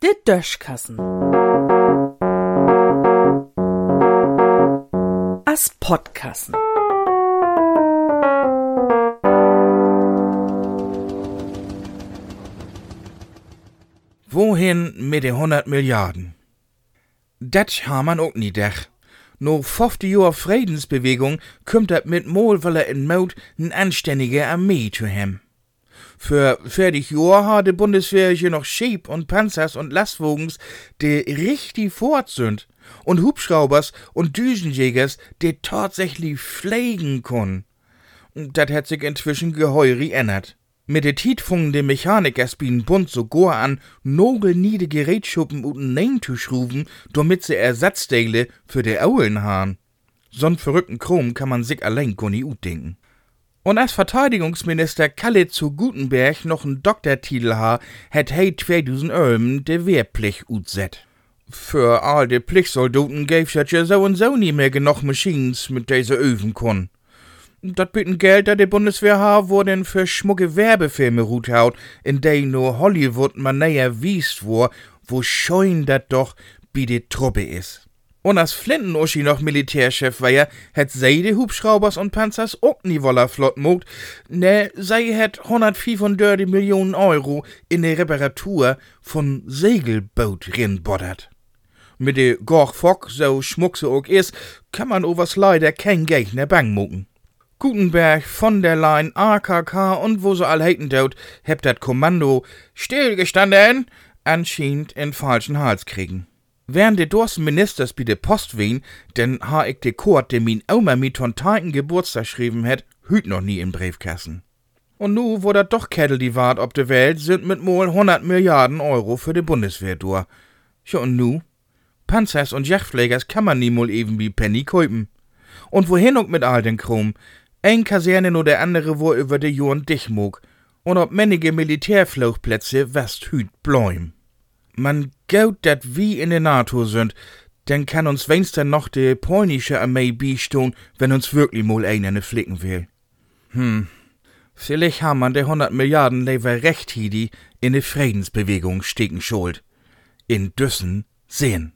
De Döschkassen. As Podkassen. Wohin mit den 100 Milliarden? Dat ha man auch nie dech. No 50 Jahr Friedensbewegung kommt dat mit Molwelle in Mut n anständige Armee zu hem. Für fertig Jahr hat die Bundeswehr hier noch Schieb und Panzers und Lastwagens, die richtig fort sind. Und Hubschraubers und Düsenjägers, die tatsächlich pflegen können. Dat hat sich inzwischen geheurig ändert. Mit der Tit fungen de Mechanikers bin Bund sogar an, nogel niede Gerätschuppen und Nein zu schruben, damit sie Ersatzteile für de Aulen haben. So'n verrückten Chrom kann man sich allein gar nicht denken. Und als Verteidigungsminister Kalle zu Gutenberg noch n Doktortitel ha, hat he 2000 Ölm de Wehrpflicht utset. Für all de Pflichtsoldaten gäb's ja so und so nie mehr genug Machines, mit der sie öfen können. Dat bitten Geld, dat de Bundeswehr ha, wurden für schmucke Werbefilme ruht haut, in denen nur Hollywood man näher wiest wo, wo scheun dat doch, wie de Truppe is. Und als Flinten-Uschi noch Militärchef war ja, hätt sei de Hubschraubers und Panzers auch nie woller flott mogt, ne, sei hätt 135 Millionen Euro in de Reparatur von Segelboot rinboddert. Mit de Gorch Fock, so schmuck so auch is, kann man overs leider kein Gegner bang mucken. Gutenberg, von der Leyen, AKK und wo so all heiten dort, hebt dat Kommando stillgestanden anscheinend in falschen Hals kriegen. Während de dorsten Ministers bi de Post wehen, denn ha ich de Kort, de min Oma mit tontaiten Geburtstag schrieben het, hüt noch nie in Briefkassen. Und nu, wo dat doch Kettel die Wart ob de Welt, sind mit mol 100 Milliarden Euro für de Bundeswehr dur. Ja und nu? Panzers und Jachtpflegers kann man nie mol eben wie Penny käupen. Und wohin auch mit all den Krumm? Ein Kaserne nur der andere wo über de Joren dich mog. Und ob männige Militärflugplätze west hüt bläum. Man gaut dat wie in der NATO sind, dann kann uns wenigstens noch de polnische Armee bistun, wenn uns wirklich mal eine flicken will. Hm, vielleicht haben man de 100 Milliarden lever recht hidi in de Friedensbewegung stecken schuld. In Düssen sehen.